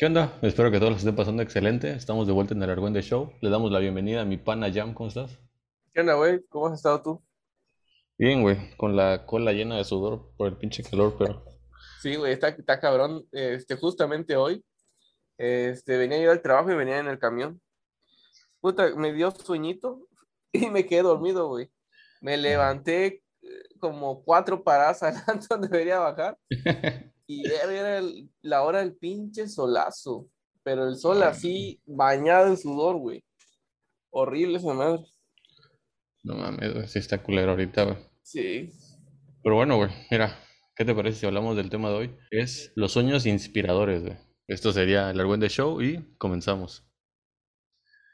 ¿Qué onda? Espero que todos los estén pasando excelente. Estamos de vuelta en el Argüende Show. Le damos la bienvenida a mi pana Jam. ¿Cómo estás? ¿Qué onda, güey? ¿Cómo has estado tú? Bien, güey. Con la cola llena de sudor por el pinche calor, pero... Sí, güey, está, está cabrón. Este, justamente hoy, este, venía yo al trabajo y venía en el camión. Puta, me dio sueñito y me quedé dormido, güey. Me levanté eh, como cuatro paradas adelante donde debería bajar y era, el- la hora del pinche solazo. Pero el sol así, bañado en sudor, güey. Horrible esa madre. No mames, güey. Sí está culero ahorita, güey. Sí. Pero bueno, güey. Mira, ¿qué te parece si hablamos del tema de hoy? Es los sueños inspiradores, güey. Esto sería el Argüende Show y comenzamos.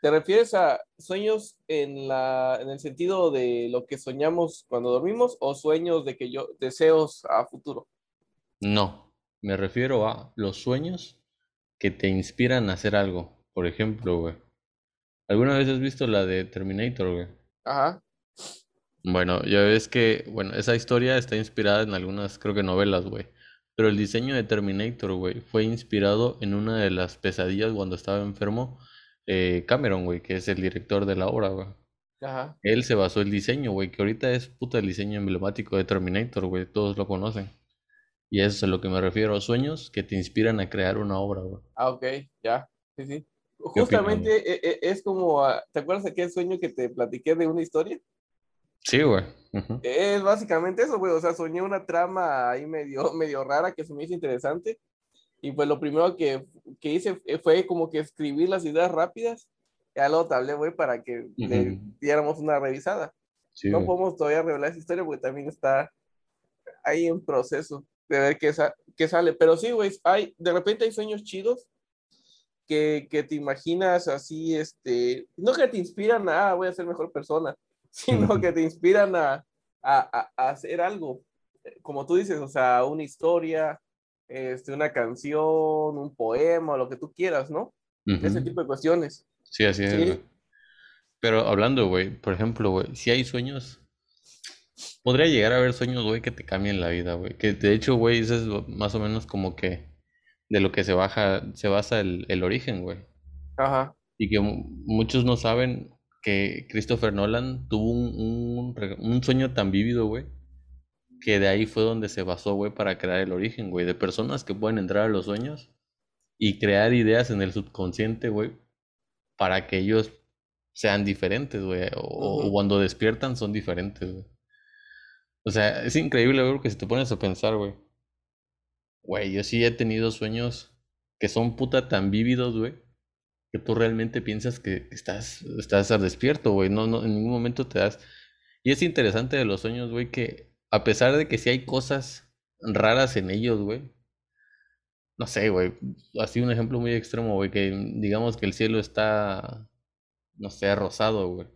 ¿Te refieres a sueños en la, en el sentido de lo que soñamos cuando dormimos o sueños de que yo, deseos a futuro? No, me refiero a los sueños que te inspiran a hacer algo. Por ejemplo, güey. ¿Alguna vez has visto la de Terminator, güey? Ajá. Bueno, ya ves que, bueno, esa historia está inspirada en algunas, creo que novelas, güey. Pero el diseño de Terminator, güey, fue inspirado en una de las pesadillas cuando estaba enfermo eh, Cameron, güey, que es el director de la obra, güey. Ajá. Él se basó el diseño, güey, que ahorita es puta el diseño emblemático de Terminator, güey, todos lo conocen. Y eso es a lo que me refiero, sueños que te inspiran a crear una obra, güey. Ah, ok, ya. Sí, sí. ¿Qué opinas, Justamente e- e- es como, ah, ¿te acuerdas de aquel sueño que te platiqué de una historia? Sí, güey. ujú. Es básicamente eso, güey. O sea, soñé una trama ahí medio, medio rara que se me hizo interesante. Y pues lo primero que, que hice fue como que escribir las ideas rápidas. Ya luego te hablé, güey, para que le Ujú. diéramos una revisada. Sí, No güey. podemos todavía revelar esa historia porque también está ahí en proceso de ver qué, sa- qué sale. Pero sí, güey, hay, de repente hay sueños chidos que, que te imaginas así, este, no que te inspiran a, "Ah, voy a ser mejor persona, sino que te inspiran a, a, a- hacer algo. Eh, Como tú dices, o sea, una historia, este, una canción, un poema, lo que tú quieras, ¿no? Ese Ujú. tipo de cuestiones. Sí, así es, Sí. Pero hablando, güey, por ejemplo, güey, si hay sueños, podría llegar a haber sueños, güey, que te cambien la vida, güey. Que de hecho, güey, eso es más o menos como que de lo que se baja, se basa el, el origen, güey. Ajá. Y que mu- muchos no saben que Christopher Nolan tuvo un, un, sueño tan vívido, güey, que de ahí fue donde se basó, güey, para crear el origen, güey, de personas que pueden entrar a los sueños y crear ideas en el subconsciente, güey, para que ellos sean diferentes, güey, o, o cuando despiertan son diferentes, güey. O sea, es increíble, güey, que si te pones a pensar, güey. Güey, yo sí he tenido sueños que son puta tan vívidos, güey, que tú realmente piensas que estás, estás despierto, güey, no, no, en ningún momento te das. Y es interesante de los sueños, güey, que a pesar de que sí hay cosas raras en ellos, güey, no sé, güey, así un ejemplo muy extremo, güey, que digamos que el cielo está, no sé, rosado, güey.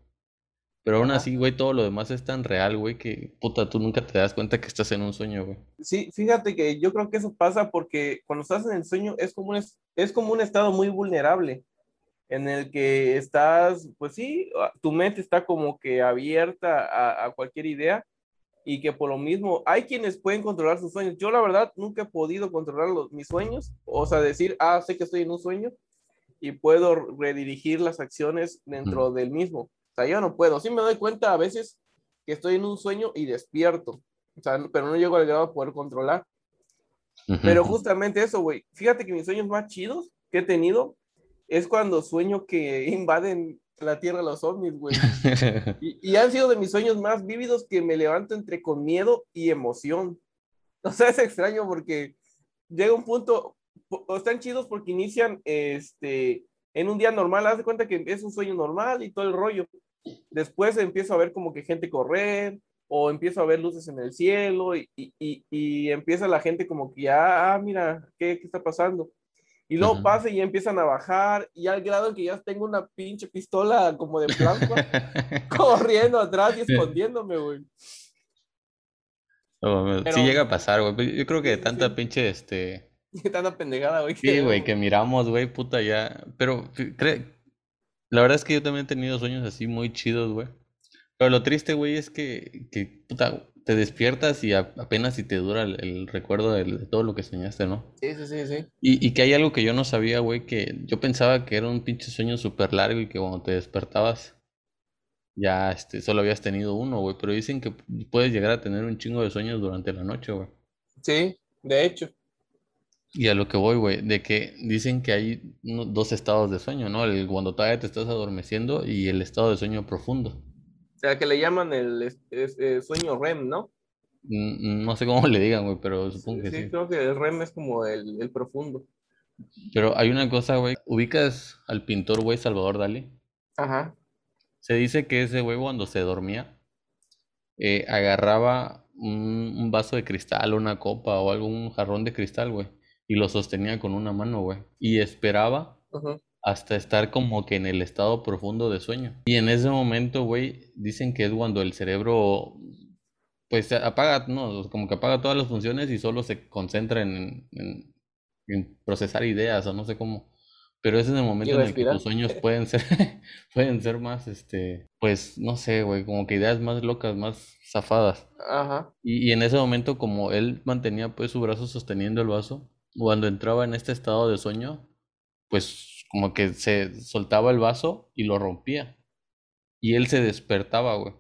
Pero aún así, güey, todo lo demás es tan real, güey, que puta, tú nunca te das cuenta que estás en un sueño, güey. Sí, fíjate que yo creo que eso pasa porque cuando estás en el sueño es como un, es, como un estado muy vulnerable en el que estás, pues sí, a- tu mente está como que abierta a, a cualquier idea y que por lo mismo hay quienes pueden controlar sus sueños. Yo la verdad nunca he podido controlar los, mis sueños, o sea, decir, ah, sé que estoy en un sueño y puedo redirigir las acciones dentro del mismo. Sea, yo no puedo. Sí me doy cuenta a veces que estoy en un sueño y despierto. O sea, pero no llego al grado de poder controlar. Pero Ujú. justamente eso, güey. Fíjate que mis sueños más chidos que he tenido es cuando sueño que invaden la Tierra los ovnis, güey. Y, y han sido de mis sueños más vívidos que me levanto entre con miedo y emoción. O sea, es extraño porque llega un punto, o o están chidos porque inician este, en un día normal, haz de cuenta que es un sueño normal y todo el rollo. Después empiezo a ver como que gente correr o empiezo a ver luces en el cielo y, y, y- y empieza la gente como que ya, ah, mira, ¿qué, qué está pasando? Y luego pasa y empiezan a bajar y al grado en que ya tengo una pinche pistola como de plasma corriendo atrás y escondiéndome, güey. Mames, Pero- Sí llega a pasar, güey. pero Yo creo que tanta sí. pinche, este... Tanta pendejada, güey. Sí, güey, que miramos, güey, puta, ya... Pero, fi- cre- la verdad es que yo también he tenido sueños así muy chidos, güey. Pero lo triste, güey, es que, que puta, te despiertas y apenas si te dura el, recuerdo de, todo lo que soñaste, ¿no? Sí, sí, sí, sí. Y, y que hay algo que yo no sabía, güey, que yo pensaba que era un pinche sueño súper largo y que cuando te despertabas ya este, solo habías tenido uno, güey. Pero dicen que puedes llegar a tener un chingo de sueños durante la noche, güey. Sí, de hecho. Y a lo que voy, güey, de que dicen que hay dos estados de sueño, ¿no? El cuando todavía te estás adormeciendo y el estado de sueño profundo. O sea, que le llaman el, eh, sueño REM, ¿no? Mm, no sé cómo le digan, güey, pero supongo que sí. Sí, creo que el REM es como el, el profundo. Pero hay una cosa, güey. ¿Ubicas al pintor, güey, Salvador Dalí? Ajá. Se dice que ese güey cuando se dormía, eh, agarraba un, vaso de cristal, una copa o algún jarrón de cristal, güey, y lo sostenía con una mano, güey, y esperaba hasta estar como que en el estado profundo de sueño. Y en ese momento, güey, dicen que es cuando el cerebro, pues apaga, no, como que apaga todas las funciones y solo se concentra en, en procesar ideas o no sé cómo. Pero ese es el momento en el que tus sueños pueden ser, pueden ser más, este, pues, no sé, güey, como que ideas más locas, más zafadas. Ajá. Y, y en ese momento, como él mantenía pues su brazo sosteniendo el vaso, cuando entraba en este estado de sueño, pues como que se soltaba el vaso y lo rompía. Y él se despertaba, güey.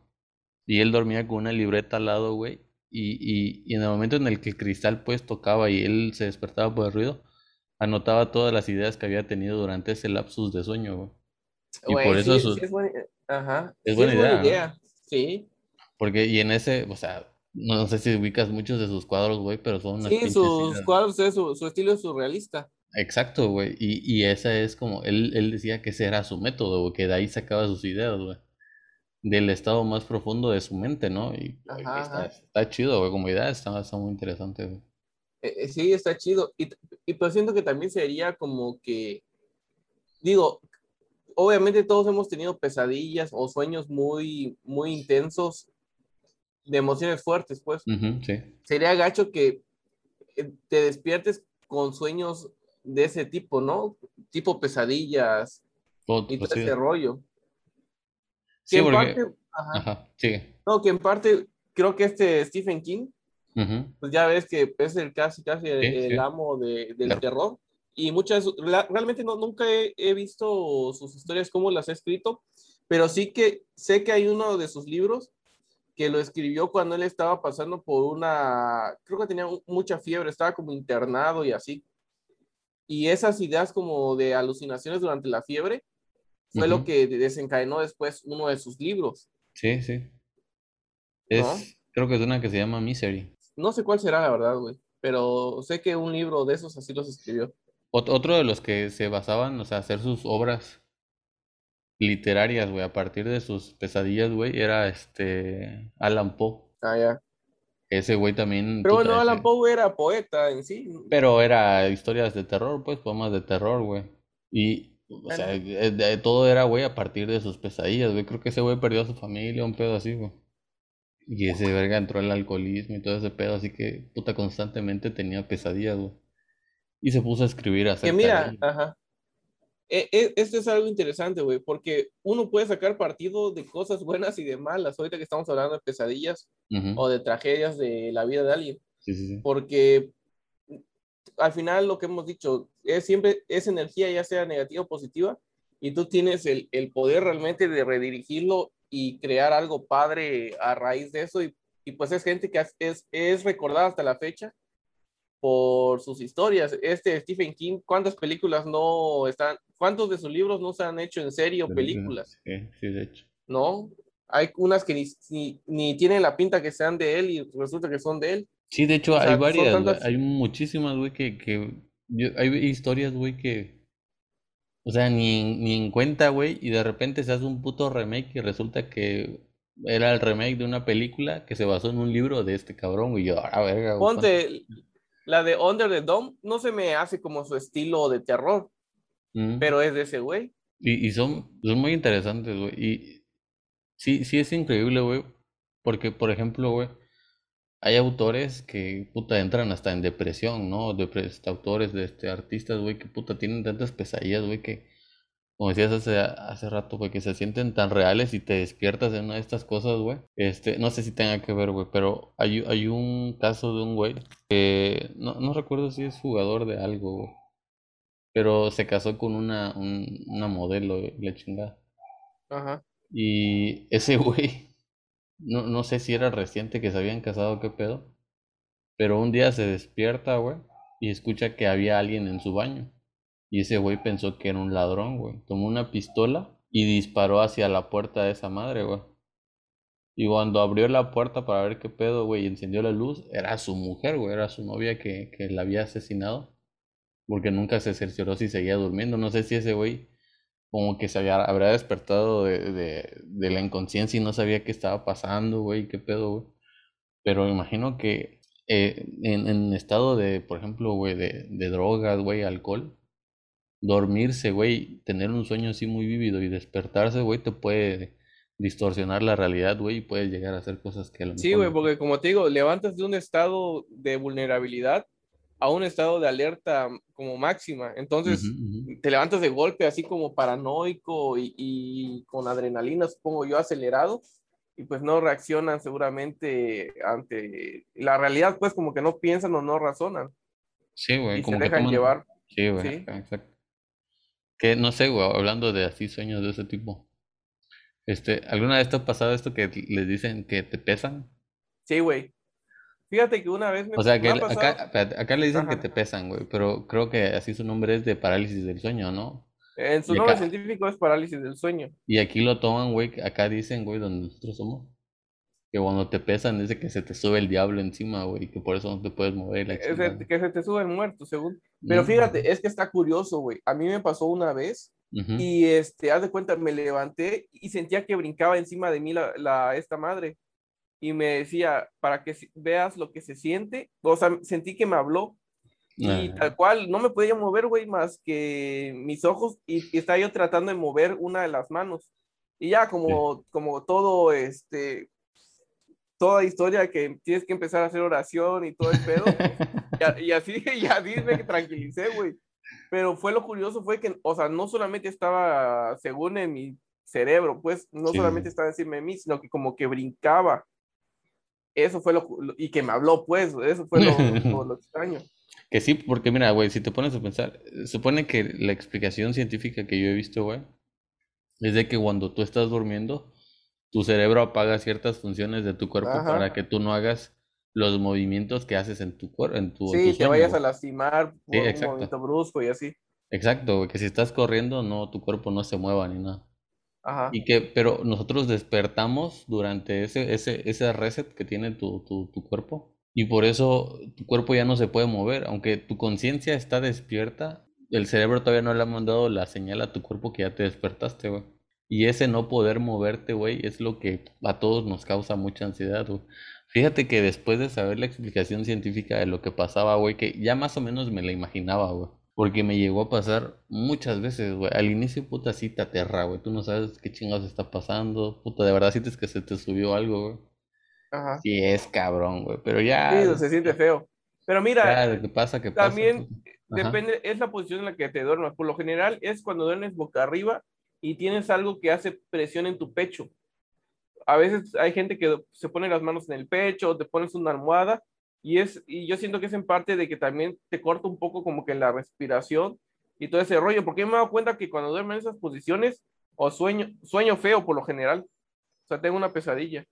Y él dormía con una libreta al lado, güey. Y, y, y en el momento en el que el cristal pues tocaba y él se despertaba por el ruido, anotaba todas las ideas que había tenido durante ese lapsus de sueño, güey. Y por eso es, buena, ajá. es buena, idea. Sí. Porque, y en ese, o sea, no, sé si ubicas muchos de sus cuadros, güey, pero son Sí, sus cuadros, su, su, estilo es surrealista. Exacto, güey. Y, y esa es como, él, él decía que ese era su método, güey, que de ahí sacaba sus ideas, güey. Del estado más profundo de su mente, ¿no? Y está, está, chido, güey, como idea está, está muy interesante, güey. Eh, eh, sí, está chido. Y, y pues siento que también sería como que, digo, obviamente todos hemos tenido pesadillas o sueños muy, muy intensos de emociones fuertes, pues. Sería gacho que eh, te despiertes con sueños de ese tipo, ¿no? Tipo pesadillas y todo ese rollo. Sí, en parte, ajá, No, que en parte creo que este Stephen King pues ya ves que es el casi, casi el, amo de, del terror. Y muchas, realmente no, nunca he, visto sus historias, cómo las ha escrito, pero sí que sé que hay uno de sus libros que lo escribió cuando él estaba pasando por una, creo que tenía mucha fiebre, estaba como internado y así. Y esas ideas como de alucinaciones durante la fiebre fue lo que desencadenó después uno de sus libros. Sí, sí. Es, Creo que es una que se llama Misery. No sé cuál será, la verdad, güey. Pero sé que un libro de esos así los escribió. otro de los que se basaban, o sea, hacer sus obras literarias, güey, a partir de sus pesadillas, güey, era este Alan Poe. Ah, ya. Ese güey también. Pero bueno, Alan Poe era poeta en sí. Pero era historias de terror, pues, poemas de terror, güey. Y, o sea, todo era, güey, a partir de sus pesadillas, güey. Creo que ese güey perdió a su familia, un pedo así, güey. Y ese verga entró el alcoholismo y todo ese pedo, así que puta constantemente tenía pesadillas, güey. Y se puso a escribir así. Que mira, ajá. Esto es algo interesante, güey, porque uno puede sacar partido de cosas buenas y de malas, ahorita que estamos hablando de pesadillas o de tragedias de la vida de alguien. Sí, sí, sí. Porque al final lo que hemos dicho es siempre es energía, ya sea negativa o positiva, y tú tienes el, el poder realmente de redirigirlo y crear algo padre a raíz de eso. Y, y pues es gente que es, es recordada hasta la fecha por sus historias. Este Stephen King, ¿cuántas películas no están, cuántos de sus libros no se han hecho en serie o películas? Sí, sí, de hecho. ¿No? Hay unas que ni, ni, tienen la pinta que sean de él y resulta que son de él. Sí, de hecho, hay varias, hay muchísimas, güey, que, que hay historias, güey, que o sea, ni, ni en cuenta, güey, y de repente se hace un puto remake y resulta que era el remake de una película que se basó en un libro de este cabrón, y yo, a verga. Ponte, la de Under the Dome no se me hace como su estilo de terror, mm. pero es de ese güey. Y, y son, son muy interesantes, güey, y sí, sí es increíble, güey, porque, por ejemplo, güey, hay autores que, puta, entran hasta en depresión, ¿no? Depres, autores, de este, artistas, güey, que, puta, tienen tantas pesadillas, güey, que como decías hace, hace rato, güey, que se sienten tan reales y te despiertas en una de estas cosas, güey. Este, no sé si tenga que ver, güey, pero hay, hay un caso de un güey que no, no recuerdo si es jugador de algo, güey. Pero se casó con una, un- una modelo, güey, la chingada. Ajá. Y ese güey, no, no sé si era reciente que se habían casado, qué pedo. Pero un día se despierta, güey, y escucha que había alguien en su baño. Y ese güey pensó que era un ladrón, güey. Tomó una pistola y disparó hacia la puerta de esa madre, güey. Y cuando abrió la puerta para ver qué pedo, güey, y encendió la luz, era su mujer, güey, era su novia que, que la había asesinado. Porque nunca se cercioró si seguía durmiendo. No sé si ese güey como que se había, habría despertado de, de, de la inconsciencia y no sabía qué estaba pasando, güey, qué pedo, güey. Pero imagino que eh, en, en estado de, por ejemplo, güey, de, de drogas, güey, alcohol, dormirse, güey, tener un sueño así muy vívido y despertarse, güey, te puede distorsionar la realidad, güey, y puedes llegar a hacer cosas que a lo Sí, mejor güey, no- porque como te digo, levantas de un estado de vulnerabilidad a un estado de alerta como máxima. Entonces, te levantas de golpe así como paranoico y, y con adrenalina, supongo yo, acelerado, y pues no reaccionan seguramente ante la realidad, pues como que no piensan o no razonan Sí, güey, y se como que dejan toman... llevar. Sí, güey, Sí. exacto. Que no sé, güey, hablando de así sueños de ese tipo. Este, ¿alguna vez te ha pasado esto que les dicen que te pesan? Sí, güey. Fíjate que una vez me, O sea, que el- acá, le dicen que te pesan, güey, pero creo que así su nombre es de parálisis del sueño, ¿no? en su Y nombre acá, científico es parálisis del sueño. y aquí lo toman, güey, acá dicen, güey, donde nosotros somos, que cuando te pesan es de que se te sube el diablo encima, güey, que por eso no te puedes mover la chingada. que se te sube el muerto, según. Pero fíjate, es que está curioso, güey. A mí me pasó una vez ujú, y este, haz de cuenta, me levanté y sentía que brincaba encima de mí la, la- esta madre y me decía, para que veas lo que se siente, o sea, sentí que me habló y ah, tal cual, no me podía mover, güey, más que mis ojos y, y estaba yo tratando de mover una de las manos. Y ya sí. como, como todo, este, toda historia que tienes que empezar a hacer oración y todo el pedo, y, a- y así, y así me tranquilicé, güey. Pero fue lo curioso, fue que, o sea, no solamente estaba, según en mi cerebro, pues, no Sí, solamente estaba encima de mí, sino que como que brincaba. Eso fue lo, y que me habló, pues, eso fue lo, lo, lo extraño. Que sí, porque mira, güey, si te pones a pensar, supone que la explicación científica que yo he visto, güey, es de que cuando tú estás durmiendo, tu cerebro apaga ciertas funciones de tu cuerpo Ajá. para que tú no hagas los movimientos que haces en tu cuerpo, en tu, en tu Sí, te vayas a lastimar Sí, por un exacto. movimiento brusco y así. Exacto, güey, que si estás corriendo, no, tu cuerpo no se mueva ni nada. Ajá. Y que, pero nosotros despertamos durante ese, ese, ese reset que tiene tu, tu, tu cuerpo. Y por eso tu cuerpo ya no se puede mover. Aunque tu conciencia está despierta, el cerebro todavía no le ha mandado la señal a tu cuerpo que ya te despertaste, güey. Y ese no poder moverte, güey, es lo que a todos nos causa mucha ansiedad, güey. Fíjate que después de saber la explicación científica de lo que pasaba, güey, que ya más o menos me la imaginaba, güey. Porque me llegó a pasar muchas veces, güey. Al inicio, puta, sí te aterra, güey. Tú no sabes qué chingados está pasando. Puta, de verdad sientes que se te subió algo, güey. Ajá. Sí, es cabrón, güey. Pero Sí, ya, se siente feo. Pero mira, ya, que pasa, pasa. también depende, es la posición en la que te duermas. Por lo general es cuando duermes boca arriba y tienes algo que hace presión en tu pecho. A veces hay gente que se pone las manos en el pecho o te pones una almohada y es y yo siento que es en parte de que también te corta un poco como que la respiración y todo ese rollo, porque me he dado cuenta que cuando duermo en esas posiciones o sueño sueño feo por lo general. O sea, tengo una pesadilla.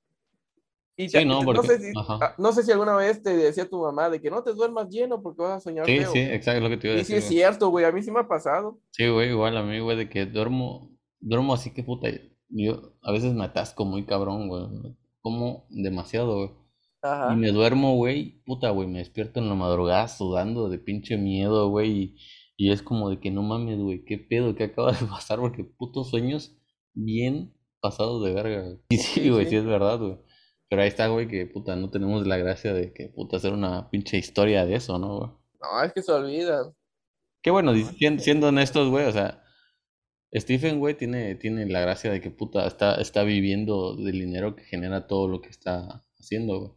Y Sí, no, porque- sé si, ah, no sé si alguna vez te decía tu mamá de que no te duermas lleno porque vas a soñar Sí, feo. sí, exacto, lo que te iba a Y sí decir, es cierto, güey, a mí sí me ha pasado. Sí, güey, igual a mí, güey, de que duermo, duermo así que puta, yo a veces me atasco muy cabrón, güey, como demasiado, güey. Y Ajá. me duermo, güey, puta, güey, me despierto en la madrugada sudando de pinche miedo, güey, y, y es como de que no mames, güey, qué pedo, qué acaba de pasar, porque putos sueños bien pasados de verga, güey. Y sí, güey, sí. sí es verdad, güey. Pero ahí está, güey, que puta, no tenemos la gracia de que puta hacer una pinche historia de eso, ¿no, güey? No, es que se olvida. Qué bueno, di- sien- siendo honestos, güey, o sea, Stephen, güey, tiene, tiene la gracia de que puta está, está viviendo del dinero que genera todo lo que está haciendo, güey.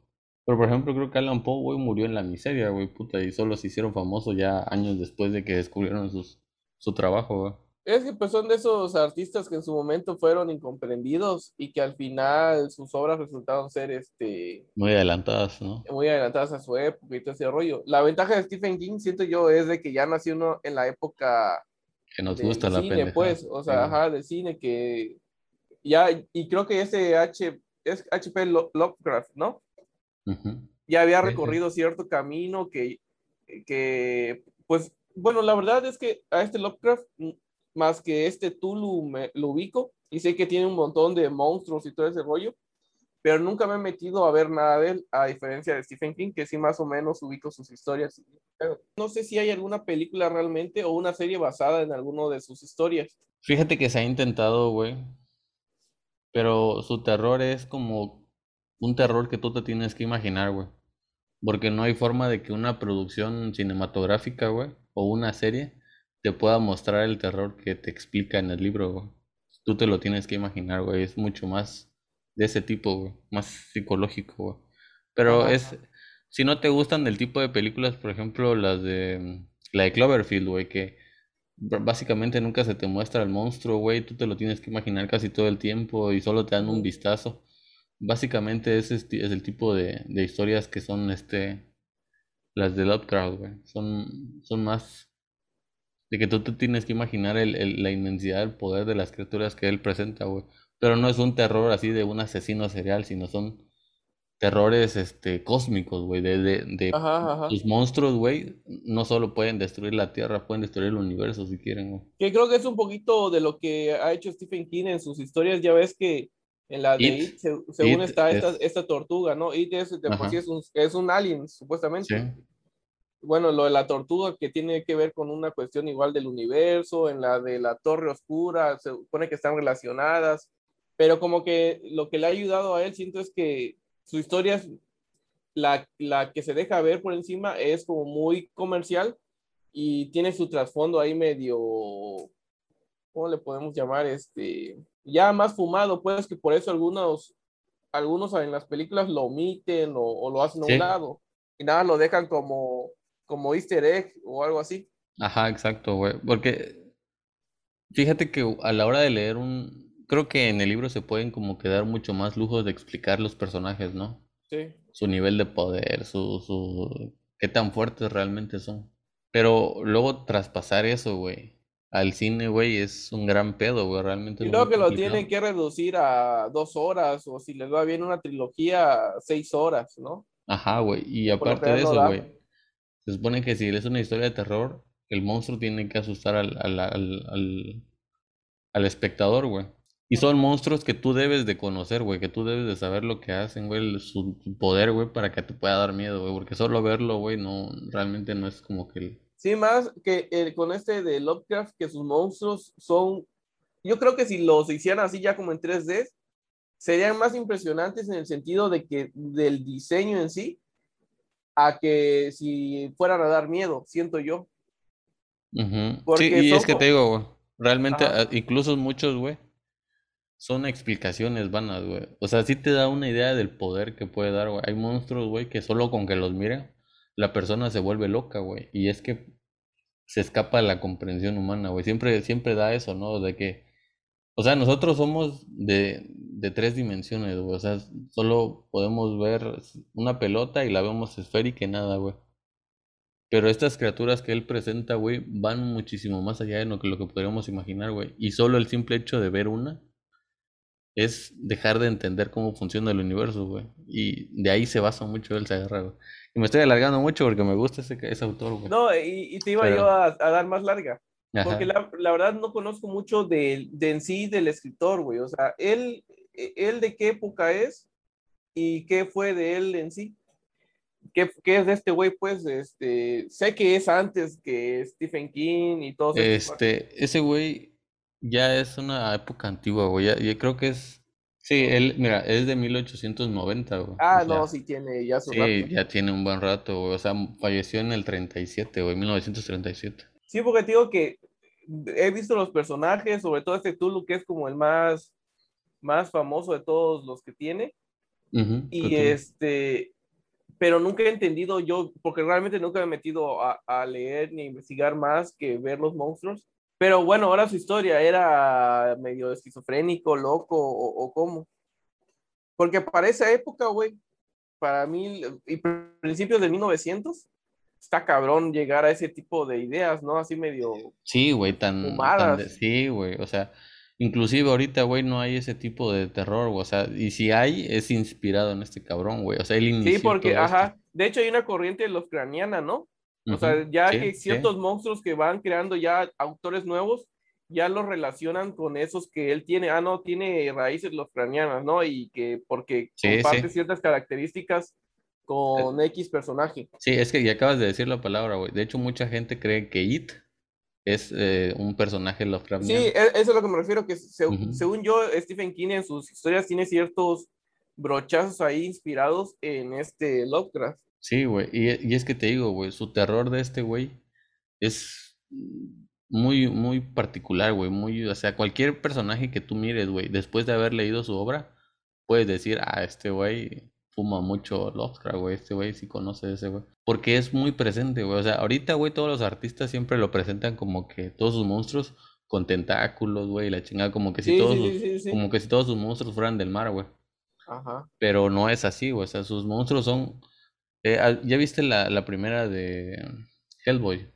Pero por ejemplo, creo que Alan Poe, güey, murió en la miseria, güey, puta, y solo se hicieron famosos ya años después de que descubrieron sus, su trabajo, güey. Es que pues son de esos artistas que en su momento fueron incomprendidos y que al final sus obras resultaron ser este muy adelantadas, ¿no? Muy adelantadas a su época y todo ese rollo. La ventaja de Stephen King, siento yo, es de que ya nació uno en la época que nos gusta la cine, pues, o sea, ajá, de cine que ya, y creo que ese H, es HP Lovecraft, ¿no? Ya había recorrido cierto camino que, que, pues, bueno, la verdad es que a este Lovecraft, más que este Tulu, me, lo ubico y sé que tiene un montón de monstruos y todo ese rollo, pero nunca me he metido a ver nada de él, a diferencia de Stephen King, que sí más o menos ubico sus historias. No sé si hay alguna película realmente o una serie basada en alguno de sus historias. Fíjate que se ha intentado, güey, pero su terror es como un terror que tú te tienes que imaginar, güey. Porque no hay forma de que una producción cinematográfica, güey, o una serie te pueda mostrar el terror que te explica en el libro, güey. Tú te lo tienes que imaginar, güey. Es mucho más de ese tipo, güey. Más psicológico, güey. Pero es... Si no te gustan del tipo de películas, por ejemplo, las de... La de Cloverfield, güey, que básicamente nunca se te muestra el monstruo, güey, tú te lo tienes que imaginar casi todo el tiempo y solo te dan un vistazo. Básicamente ese es, el tipo de, historias que son este las de Lovecraft, güey. Son, son más de que tú te tienes que imaginar el, la inmensidad del poder de las criaturas que él presenta, güey. Pero no es un terror así de un asesino serial, sino son terrores este, cósmicos, güey, de, de, de los monstruos, güey, no solo pueden destruir la Tierra, pueden destruir el universo si quieren, güey. Que creo que es un poquito de lo que ha hecho Stephen King en sus historias, ya ves que en la de It, según está esta, esta, tortuga, ¿no? It es, de por sí es un, es un alien, supuestamente. Bueno, lo de la tortuga que tiene que ver con una cuestión igual del universo, en la de la torre oscura, se supone que están relacionadas, pero como que lo que le ha ayudado a él, siento es que su historia es la, la que se deja ver por encima, es como muy comercial y tiene su trasfondo ahí medio, ¿cómo le podemos llamar? Este, ya más fumado, pues que por eso algunos, algunos en las películas lo omiten o, lo hacen a un lado y nada, lo dejan como, como easter egg o algo así. Ajá, exacto, güey, porque fíjate que a la hora de leer un, creo que en el libro se pueden como quedar mucho más lujos de explicar los personajes, ¿no? Sí. Su nivel de poder, su, su, qué tan fuertes realmente son. Pero luego traspasar eso, güey, al cine, güey, es un gran pedo, güey, realmente. Y luego que lo tienen que reducir a dos horas, o si les va bien una trilogía, seis horas, ¿no? Ajá, güey, y aparte de eso, güey, se supone que si es una historia de terror, el monstruo tiene que asustar al, al, al, al espectador, güey. Y son monstruos que tú debes de conocer, güey, que tú debes de saber lo que hacen, güey, su, poder, güey, para que te pueda dar miedo, güey, porque solo verlo, güey, no, realmente no es como que... Sí, más que el, con este de Lovecraft, que sus monstruos son, yo creo que si los hicieran así ya como en 3D, serían más impresionantes en el sentido de que del diseño en sí, a que si fueran a dar miedo, siento yo. Sí, y es que te digo, güey, realmente, incluso muchos, güey son explicaciones vanas, güey. O sea, sí te da una idea del poder que puede dar, güey. Hay monstruos, güey, que solo con que los miren, la persona se vuelve loca, güey. Y es que se escapa de la comprensión humana, güey. Siempre, siempre da eso, ¿no? De que, o sea, nosotros somos de, de tres dimensiones, güey. O sea, solo podemos ver una pelota y la vemos esférica y nada, güey. Pero estas criaturas que él presenta, güey, van muchísimo más allá de lo que, lo que podríamos imaginar, güey. Y solo el simple hecho de ver una es dejar de entender cómo funciona el universo, güey. Y de ahí se basa mucho el se güey. Y me estoy alargando mucho porque me gusta ese, ese autor, güey. No, y, te iba yo a, dar más larga. Porque la, la, verdad no conozco mucho de, de, en sí del escritor, güey. O sea, él, e, él de qué época es y qué fue de él en sí. ¿Qué, qué es de este güey? Pues, este, sé que es antes que Stephen King y todo eso. Este, ese güey ya es una época antigua, güey. Ya, yo creo que es. Sí, él, mira, es de 1890, güey. Ah, no, sí tiene ya su Sí, ya tiene un buen rato, güey. O sea, falleció en el 37, güey, 1937. Sí, porque te digo que he visto los personajes, sobre todo este Tulu, que es como el más, más famoso de todos los que tiene. y este, pero nunca he entendido yo, porque realmente nunca me he metido a, a leer ni a investigar más que ver los monstruos Pero bueno, ahora su historia era medio esquizofrénico, loco o, o cómo. Porque para esa época, güey, para mí, y principios de 1900, está cabrón llegar a ese tipo de ideas, ¿no? Así medio... Sí, güey, tan... tan de, sí, güey, o sea, inclusive ahorita, güey, no hay ese tipo de terror, güey, o sea, y si hay, es inspirado en este cabrón, güey, o sea, él inició Sí, porque, ajá, de hecho hay una corriente los ucraniana, ¿no? O sea, ya que ciertos monstruos que van creando ya autores nuevos, ya los relacionan con esos que él tiene, ah, no, tiene raíces los ucranianas, ¿no? Y que porque comparte ciertas características con X personaje. Sí, es que ya acabas de decir la palabra, güey. De hecho, mucha gente cree que It es eh, un personaje Lovecraftiano. Sí, e, eso es a lo que me refiero, que según yo, Stephen King en sus historias tiene ciertos brochazos ahí inspirados en este Lovecraft. Sí, güey, y, y, es que te digo, güey, su terror de este güey es muy, muy particular, güey, muy, o sea, cualquier personaje que tú mires, güey, después de haber leído su obra, puedes decir, ah, este güey fuma mucho Lovecraft, güey. Este güey sí conoce ese, güey. Porque es muy presente, güey. O sea, ahorita, güey, todos los artistas siempre lo presentan como que todos sus monstruos con tentáculos, güey, la chingada, como que si todos sus, como que si todos sus monstruos fueran del mar, güey. Ajá. Pero no es así, güey. O sea, sus monstruos son. Eh, ah, ¿Ya viste la, la primera de Hellboy?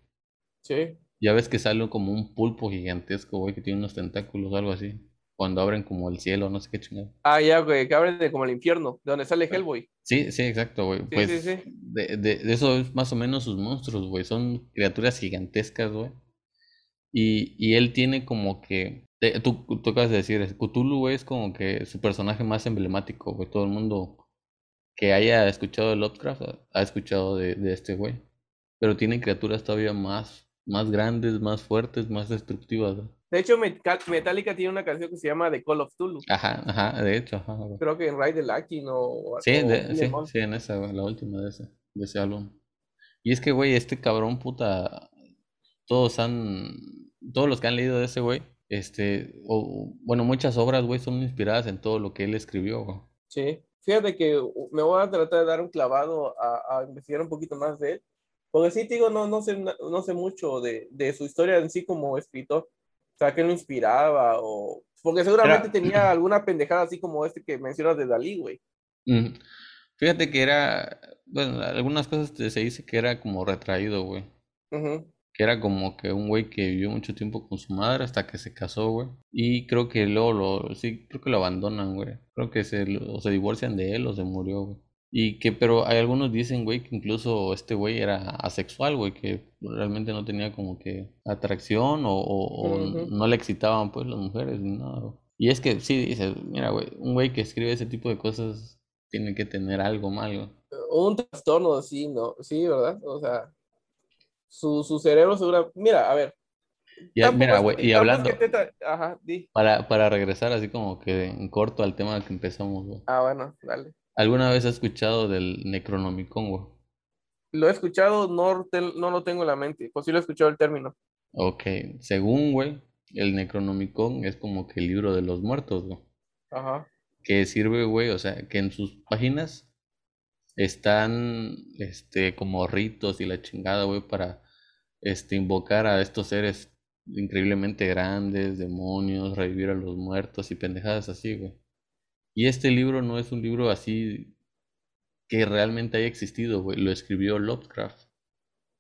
Sí. Ya ves que sale como un pulpo gigantesco, güey, que tiene unos tentáculos o algo así cuando abren como el cielo, no sé qué chingada. Ah, ya, güey, que abren de como el infierno, de donde sale Hellboy. Sí, sí, exacto, güey. pues sí, sí. De, de, de, eso es más o menos sus monstruos, güey. Son criaturas gigantescas, güey. Y, y él tiene como que. tú, tú acabas de decir, Cthulhu, güey, es como que su personaje más emblemático, güey. Todo el mundo que haya escuchado de Lovecraft ha escuchado de, de este güey. Pero tiene criaturas todavía más, más grandes, más fuertes, más destructivas. De hecho, Metallica tiene una canción que se llama The Call of Tulu. Ajá, ajá, de hecho. Ajá. Creo que en Ride the Lucky no. Sí, sí, sí, en esa, la última de ese, de ese álbum. Y es que, güey, este cabrón puta, todos han, todos los que han leído de ese güey, este, o, bueno, muchas obras, güey, son inspiradas en todo lo que él escribió, güey. Sí, fíjate que me voy a tratar de dar un clavado a, a investigar un poquito más de él, porque sí, digo, no, no, sé, no sé mucho de, de su historia en sí como escritor. O sea, ¿qué lo inspiraba? O... Porque seguramente tenía alguna pendejada así como este que mencionas de Dalí, güey. Fíjate que era, bueno, algunas cosas se dice que era como retraído, güey. Que era como que un güey que vivió mucho tiempo con su madre hasta que se casó, güey. Y creo que luego lo, sí, creo que lo abandonan, güey. Creo que se, o se divorcian de él o se murió, güey. Y que, pero hay algunos dicen, güey, que incluso este güey era asexual, güey, que realmente no tenía como que atracción o, no le excitaban, pues, las mujeres ni nada. Y es que sí, dice, mira, güey, un güey que escribe ese tipo de cosas tiene que tener algo malo. Un trastorno, sí, ¿no? Sí, ¿verdad? O sea, su, su cerebro seguro... Mira, a ver. Ya, mira, güey, y hablando... Ajá, di. Para, para regresar así como que en corto al tema que empezamos, güey. Ah, bueno, dale. ¿Alguna vez has escuchado del Necronomicon, güey? Lo he escuchado, no, no lo tengo en la mente. Pues sí lo he escuchado el término. Ok, según, güey, el Necronomicon es como que el libro de los muertos, güey. Ajá. Que sirve, güey, o sea, que en sus páginas están, este, como ritos y la chingada, güey, para, este, invocar a estos seres increíblemente grandes, demonios, revivir a los muertos y pendejadas así, güey. Y este libro no es un libro así que realmente haya existido, güey. Lo escribió Lovecraft.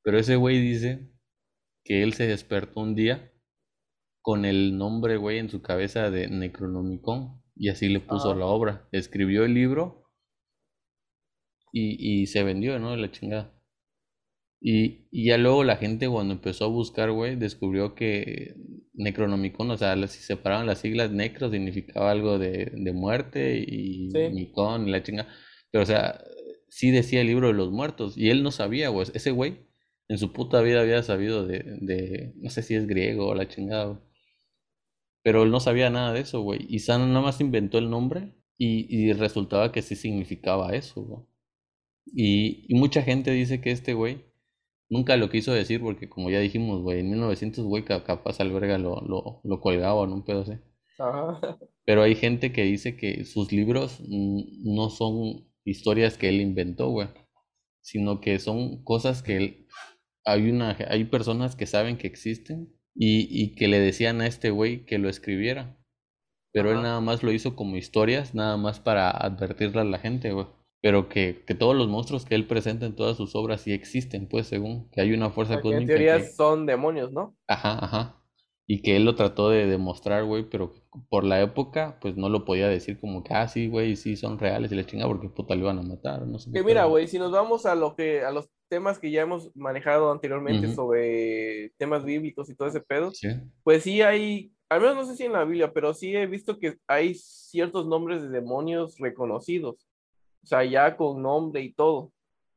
Pero ese güey dice que él se despertó un día con el nombre, güey, en su cabeza de Necronomicon. Y así le puso ah. la obra. Escribió el libro y, y se vendió, ¿no? La chingada. Y, y, ya luego la gente cuando empezó a buscar, güey, descubrió que Necronomicon, o sea, si separaban las siglas, necro significaba algo de, de muerte y sí. y la chinga. Pero, o sea, sí decía el libro de los muertos. Y él no sabía, güey. Ese güey en su puta vida había sabido de, de no sé si es griego o la chingada, Pero él no sabía nada de eso, güey. Y San nada más inventó el nombre y, y resultaba que sí significaba eso, güey. Y, y mucha gente dice que este güey Nunca lo quiso decir porque, como ya dijimos, güey, en 1900, güey, capaz al verga lo, lo, lo colgaban, un pedo así. Pero hay gente que dice que sus libros no son historias que él inventó, güey, sino que son cosas que él... Hay, una, hay personas que saben que existen y, y que le decían a este güey que lo escribiera. Pero él nada más lo hizo como historias, nada más para advertirle a la gente, güey. Pero que, que todos los monstruos que él presenta en todas sus obras sí existen, pues, según que hay una fuerza sea, que en cósmica teoría que... son demonios, ¿no? Ajá, ajá. Y que él lo trató de demostrar, güey, pero por la época, pues no lo podía decir como que, ah, sí, güey, sí son reales y la chinga porque puta le iban a matar, no sé qué Que mira, güey, si nos vamos a lo que, a los temas que ya hemos manejado anteriormente sobre temas bíblicos y todo ese pedo, Sí, pues sí hay, al menos no sé si en la Biblia, pero sí he visto que hay ciertos nombres de demonios reconocidos, o sea, ya con nombre y todo,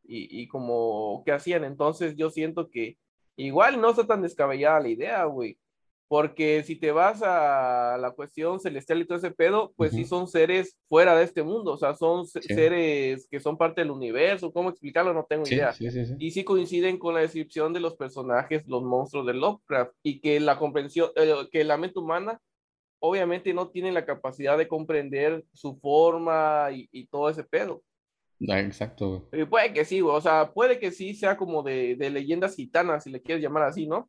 y, y como que hacían, entonces yo siento que igual no está tan descabellada la idea, güey, porque si te vas a la cuestión celestial y todo ese pedo, pues sí Ujú. son seres fuera de este mundo, o sea, son se- Sí. seres que son parte del universo, ¿cómo explicarlo? No tengo sí, idea sí, sí, sí. y sí coinciden con la descripción de los personajes, los monstruos de Lovecraft, y que la comprensión, eh, que la mente humana obviamente no tiene la capacidad de comprender su forma y, y todo ese pedo. Ah, exacto. Y puede que sí, güey, o sea, puede que sí sea como de, de leyendas gitanas, si le quieres llamar así, ¿no?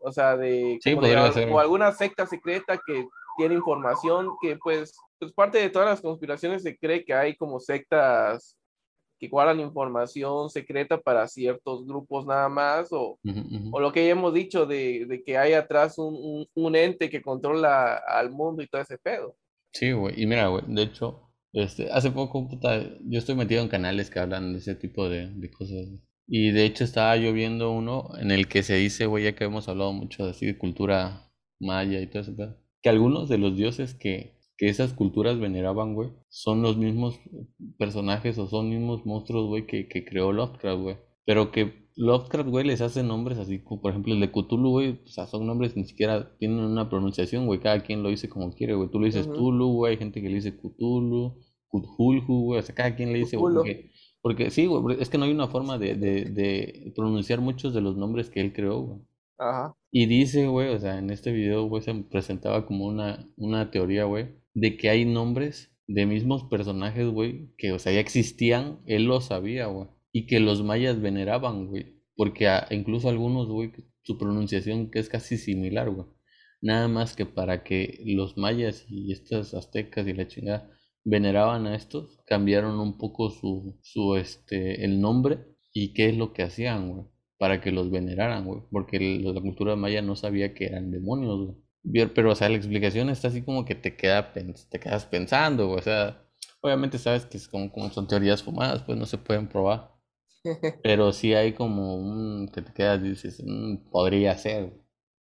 O sea, de, Sí, ser, o alguna secta secreta que tiene información que pues, pues parte de todas las conspiraciones se cree que hay como sectas que guardan información secreta para ciertos grupos nada más, o, o lo que ya hemos dicho de, de que hay atrás un, un, un ente que controla al mundo y todo ese pedo. Sí, güey. Y mira, güey, de hecho, este, hace poco, puta, yo estoy metido en canales que hablan de ese tipo de, de cosas. Y de hecho estaba yo viendo uno en el que se dice, güey, ya que hemos hablado mucho de, así, de cultura maya y todo pedo, que algunos de los dioses que, que esas culturas veneraban, güey, son los mismos personajes o son mismos monstruos, güey, que, que creó Lovecraft, güey. Pero que Lovecraft, güey, les hace nombres así, como por ejemplo el de Cthulhu, güey, o sea, son nombres que ni siquiera tienen una pronunciación, güey, cada quien lo dice como quiere, güey. Tú le dices. Tulu, güey, hay gente que le dice Cthulhu, Cthulhu, güey, o sea, cada quien le dice, güey, porque, porque sí, güey, es que no hay una forma de, de, de pronunciar muchos de los nombres que él creó, güey. Y dice, güey, o sea, en este video, güey, se presentaba como una, una teoría, güey, de que hay nombres de mismos personajes, güey, que, o sea, ya existían, él lo sabía, güey, y que los mayas veneraban, güey, porque a- incluso algunos, güey, su pronunciación que es casi similar, güey, nada más que para que los mayas y estas aztecas y la chingada veneraban a estos, cambiaron un poco su, su, este, el nombre y qué es lo que hacían, güey para que los veneraran, güey, porque el- la cultura maya no sabía que eran demonios, güey. Pero, o sea, la explicación está así como que te, queda, te quedas pensando, güey, o sea, obviamente sabes que es como, como son teorías fumadas, pues no se pueden probar, pero sí hay como un, que te quedas y dices, "Mm, podría ser, güey".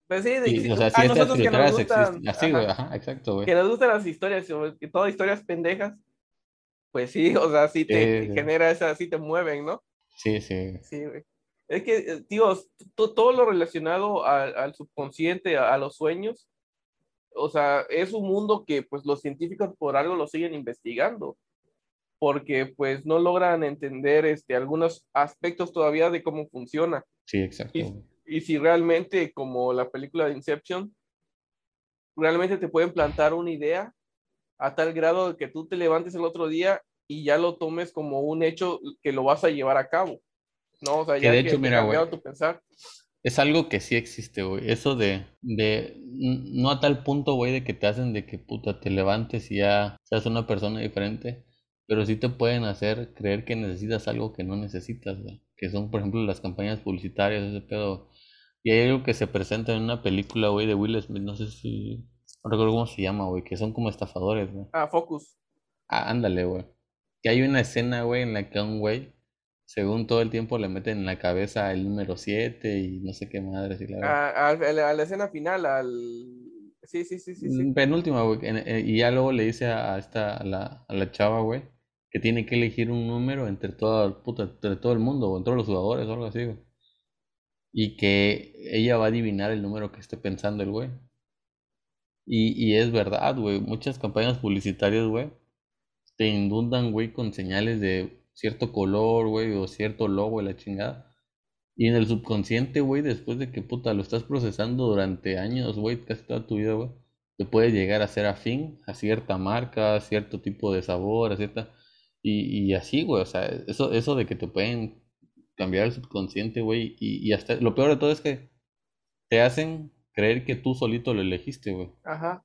Pues sí, de, si- o sea, si a estas nosotros que nos gustan, así, güey, ajá, ajá, exacto, güey. que nos gustan las historias, que todas historias pendejas, pues sí, o sea, sí te, genera esa, sí te mueven, ¿no? Sí, sí, Sí, güey. Es que, eh, tío, t- todo lo relacionado al, al subconsciente, a, a los sueños, o sea, es un mundo que pues los científicos por algo lo siguen investigando, porque pues no logran entender este, algunos aspectos todavía de cómo funciona. sí, exacto, y si realmente, como la película de Inception, realmente te pueden plantar una idea a tal grado de que tú te levantes el otro día y ya lo tomes como un hecho que lo vas a llevar a cabo. No, o sea, Que ya de hecho, mira, güey, cambiaron tu pensar. Es algo que sí existe, güey. Eso de, de, no a tal punto, güey, de que te hacen de que puta te levantes y ya seas una persona diferente, pero sí te pueden hacer creer que necesitas algo que no necesitas, güey. Que son, por ejemplo, las campañas publicitarias, ese pedo. Y hay algo que se presenta en una película, güey, de Will Smith, no sé si, no recuerdo cómo se llama, güey, que son como estafadores, güey. Ah, Focus. Ah, ándale, güey. Que hay una escena, güey, en la que un güey, según todo el tiempo, le meten en la cabeza el número 7 y no sé qué madres y la. A, a- a la, a la escena final, al... Sí, sí, sí, sí, sí. Mm, Penúltima, güey. eh, Y ya luego le dice a, esta, a la, a la chava, güey, que tiene que elegir un número entre todo, puta, entre todo el mundo, o entre todos los jugadores, o algo así, güey. Y que ella va a adivinar el número que esté pensando el güey. Y, y es verdad, güey. Muchas campañas publicitarias, güey, te inundan, güey, con señales de cierto color, güey, o cierto logo la chingada. Y en el subconsciente, güey, después de que puta lo estás procesando durante años, güey, casi toda tu vida, güey, te puede llegar a ser afín a cierta marca, a cierto tipo de sabor, a cierta. Y, así, güey, o sea, eso, eso de que te pueden cambiar el subconsciente, güey, y, y hasta lo peor de todo es que te hacen creer que tú solito lo elegiste, güey. Ajá.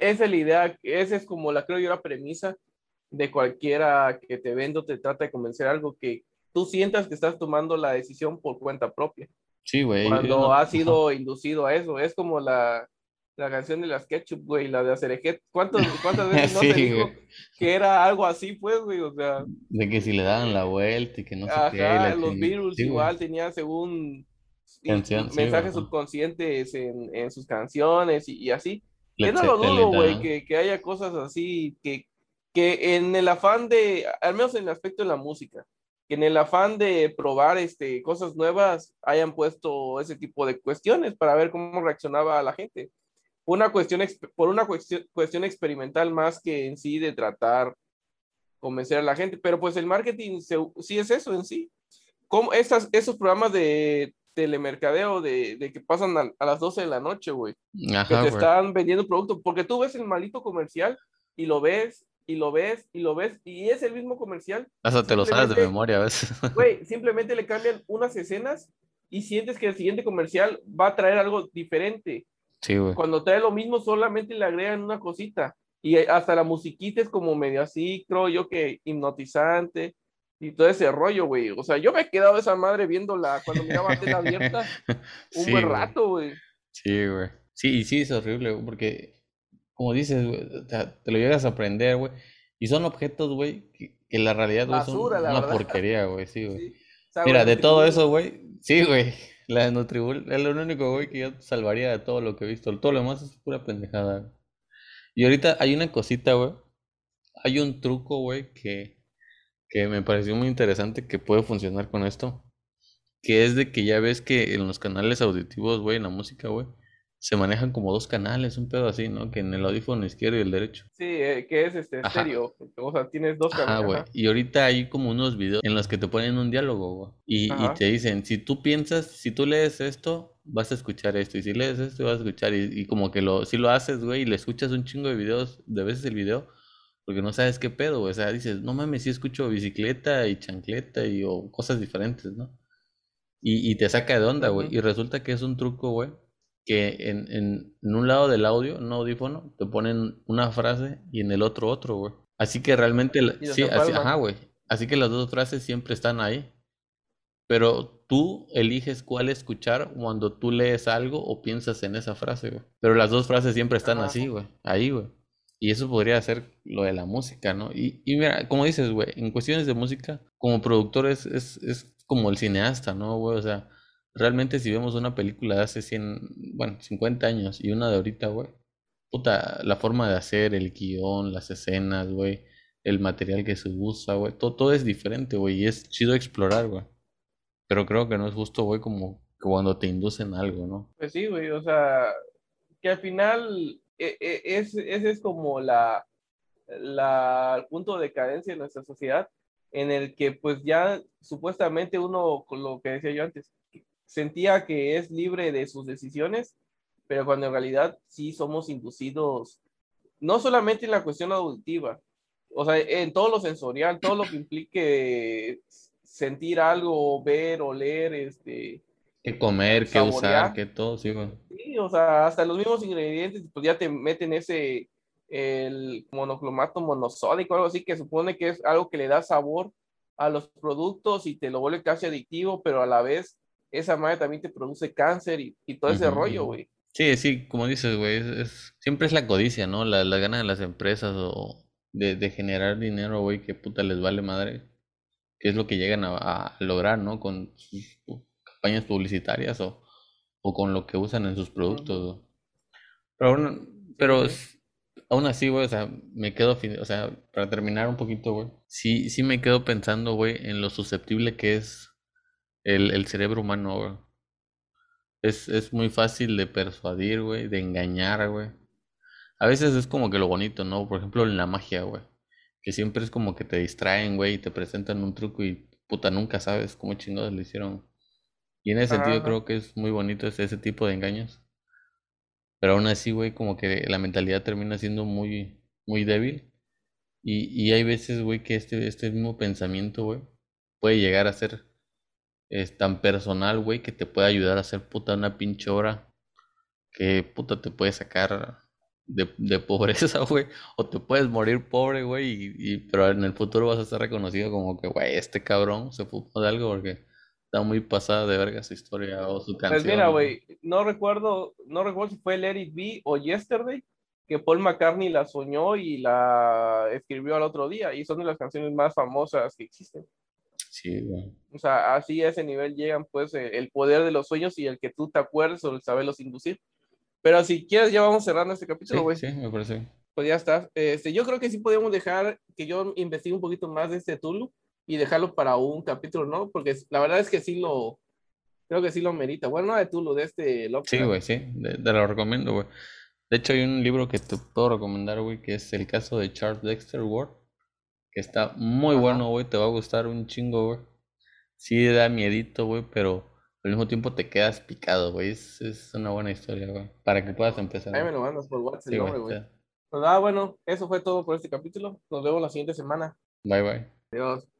Esa es la idea, esa es como la creo yo la premisa de cualquiera que te venda o te trata de convencer algo que tú sientas que estás tomando la decisión por cuenta propia. Sí, güey. Cuando has sido inducido a eso, es como la, la canción de las Ketchup, güey, la de Acerejet. ¿Cuántas, cuántas veces no Sí, te dijo güey. que era algo así, pues, güey? O sea, De que si le daban la vuelta y que no qué. ajá, la los ching- Beatles sí, güey. igual tenían según Canción, mensajes subconscientes en, en sus canciones y, y así. Yo no lo dudo, güey, que, que haya cosas así, que, que en el afán de, al menos en el aspecto de la música, que en el afán de probar este, cosas nuevas hayan puesto ese tipo de cuestiones para ver cómo reaccionaba la gente. Una cuestión, por una cuestión, cuestión experimental más que en sí de tratar convencer a la gente, pero pues el marketing se- sí es eso en sí. Como estas, esos programas de telemercadeo de, de que pasan a, a las 12 de la noche, güey que te están vendiendo producto, porque tú ves el maldito comercial y lo ves y lo ves y lo ves y es el mismo comercial. Hasta te lo sabes de memoria a veces. Güey, simplemente le cambian unas escenas y sientes que el siguiente comercial va a traer algo diferente. Sí, güey. Cuando trae lo mismo solamente le agregan una cosita y hasta la musiquita es como medio así, creo yo que hipnotizante y todo ese rollo, güey. O sea, yo me he quedado esa madre viéndola cuando miraba tela abierta un Sí, buen rato, güey. Sí, güey. Sí, y sí, es horrible, porque, como dices, güey, te lo llegas a aprender, güey. Y son objetos, güey, que, que la realidad, güey, son la una verdad. porquería, güey, sí, güey. Sí. O sea, Mira, de todo eso, güey, sí, güey. La de Nutribul es lo único, güey, que yo salvaría de todo lo que he visto. Todo lo demás es pura pendejada. güey. Y ahorita hay una cosita, güey. Hay un truco, güey, que, que me pareció muy interesante que puede funcionar con esto. Que es de que ya ves que en los canales auditivos, güey, en la música, güey, se manejan como dos canales, un pedo así, ¿no? Que en el audífono izquierdo y el derecho. Sí, eh, que es este estéreo. O sea, tienes dos canales. güey. ajá. Y ahorita hay como unos videos en los que te ponen un diálogo, güey. Y, y te dicen, si tú piensas, si tú lees esto, vas a escuchar esto. Y si lees esto, vas a escuchar. Y, y como que lo, si lo haces, güey, y le escuchas un chingo de videos, de veces el video, porque no sabes qué pedo, güey. O sea, dices, no mames, sí escucho bicicleta y chancleta y o cosas diferentes, ¿no? Y, y te saca de onda, güey. Y resulta que es un truco, güey, que en, en, en un lado del audio, un audífono, te ponen una frase y en el otro otro, güey. Así que realmente, sí, así, ajá, güey. Así que las dos frases siempre están ahí. Pero tú eliges cuál escuchar cuando tú lees algo o piensas en esa frase, güey. Pero las dos frases siempre están Ajá. así, güey. Ahí, güey. Y eso podría ser lo de la música, ¿no? Y, y mira, como dices, güey, en cuestiones de música, como productor es, es, es como el cineasta, ¿no, güey? O sea, realmente si vemos una película de hace 100, bueno, 50 años y una de ahorita, güey, puta, la forma de hacer, el guion, las escenas, güey, el material que se usa, güey, todo, todo es diferente, güey, y es chido explorar, güey. Pero creo que no es justo, güey, como cuando te inducen algo, ¿no? Pues sí, güey. O sea, que al final e- e- es, ese es como la, la punto de decadencia de nuestra sociedad, en el que pues ya supuestamente uno, con lo que decía yo antes, sentía que es libre de sus decisiones, pero cuando en realidad sí somos inducidos, no solamente en la cuestión auditiva, o sea, en todo lo sensorial, todo lo que implique sentir algo, ver, oler, este, Qué comer, qué usar, qué todo, sí, güey. Sí, o sea, hasta los mismos ingredientes, pues ya te meten ese, el monocromato monosódico, algo así, que supone que es algo que le da sabor a los productos y te lo vuelve casi adictivo, pero a la vez esa madre también te produce cáncer y, y todo ese rollo, güey. Sí, sí, como dices, güey, es, es- siempre es la codicia, ¿no? La, la gana de las empresas o de, de generar dinero, güey, que puta les vale madre. Que es lo que llegan a, a lograr, ¿no? Con sus campañas publicitarias o, o con lo que usan en sus productos. Pero, bueno, pero sí. aún así, güey, o sea, me quedo, o sea, para terminar un poquito, güey, sí, sí me quedo pensando, güey, en lo susceptible que es el, el cerebro humano, güey. Es, es muy fácil de persuadir, güey, de engañar, güey. A veces es como que lo bonito, ¿no? Por ejemplo, en la magia, güey. Que siempre es como que te distraen, güey, y te presentan un truco y puta, nunca sabes cómo chingados lo hicieron. Y en ese Ajá, sentido creo que es muy bonito ese, ese tipo de engaños. Pero aún así, güey, como que la mentalidad termina siendo muy, muy débil. Y, y hay veces, güey, que este, este mismo pensamiento, güey, puede llegar a ser es tan personal, güey, que te puede ayudar a hacer puta una pinche obra que puta te puede sacar de, de pobreza, güey, o te puedes morir pobre, güey, y, y- pero en el futuro vas a estar reconocido como que, güey, este cabrón se fue de algo porque está muy pasada de verga su historia o su canción. Pues mira, güey, no recuerdo, no recuerdo si fue Let It Be o Yesterday, que Paul McCartney la soñó y la escribió al otro día, y son de las canciones más famosas que existen. Sí, güey. O sea, así a ese nivel llegan, pues, eh, el poder de los sueños y el que tú te acuerdes o el saberlos inducir. Pero si quieres, ya vamos cerrando este Sí, capítulo, güey. sí, me parece. Pues ya está. Este, yo creo que sí podemos dejar que yo investigue un poquito más de este Tulu y dejarlo para un capítulo, ¿no? Porque la verdad es que sí lo, creo que sí lo merita. Bueno, no de Tulu, de este Sí, Lovecraft. güey, sí, te lo recomiendo, güey. De hecho, hay un libro que te puedo recomendar, güey, que es el caso de Charles Dexter Ward, que está muy Ajá. bueno, güey, te va a gustar un chingo, güey. Sí da miedito, güey, pero al mismo tiempo te quedas picado, güey. Es, es una buena historia, güey, para que puedas empezar. Ahí me lo mandas por WhatsApp Sí, el güey, nombre, güey. Pues nada, bueno, eso fue todo por este capítulo. Nos vemos la siguiente semana. Bye, bye. Adiós.